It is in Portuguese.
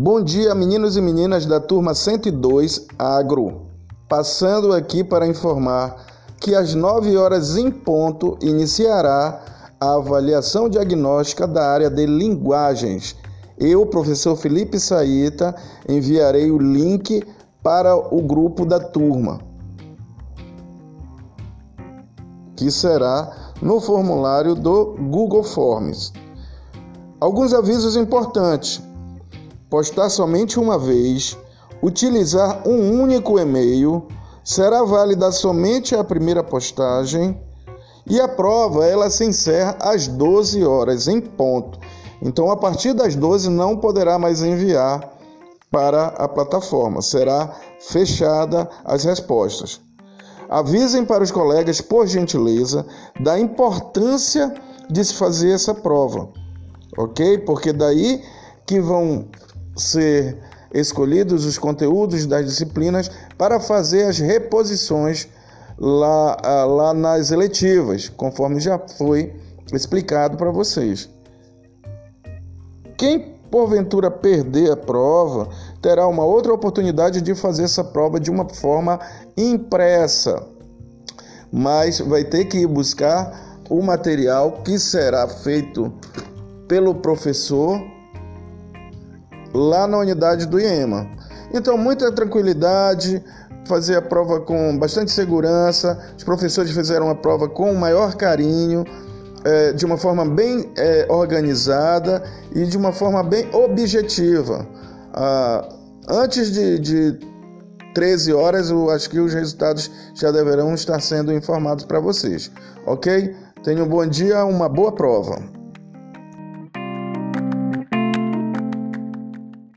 Bom dia, meninos e meninas da turma 102 Agro. Passando aqui para informar que às 9 horas em ponto iniciará a avaliação diagnóstica da área de linguagens. Eu, professor Felipe Saíta, enviarei o link para o grupo da turma, que será no formulário do Google Forms. Alguns avisos importantes postar somente uma vez, utilizar um único e-mail, será válida somente a primeira postagem e a prova ela se encerra às 12 horas em ponto. Então, a partir das 12 não poderá mais enviar para a plataforma, será fechada as respostas. Avisem para os colegas, por gentileza, da importância de se fazer essa prova, ok? Porque daí que vão ser escolhidos os conteúdos das disciplinas para fazer as reposições lá, ah, lá nas eletivas, conforme já foi explicado para vocês. Quem porventura perder a prova terá uma outra oportunidade de fazer essa prova de uma forma impressa, mas vai ter que ir buscar o material que será feito pelo professor lá na unidade do IEMA. Então, muita tranquilidade, fazer a prova com bastante segurança. Os professores fizeram a prova com o maior carinho, é, de uma forma bem é, organizada e de uma forma bem objetiva. Ah, antes de, de 13 horas, eu acho que os resultados já deverão estar sendo informados para vocês, ok? Tenham um bom dia, uma boa prova.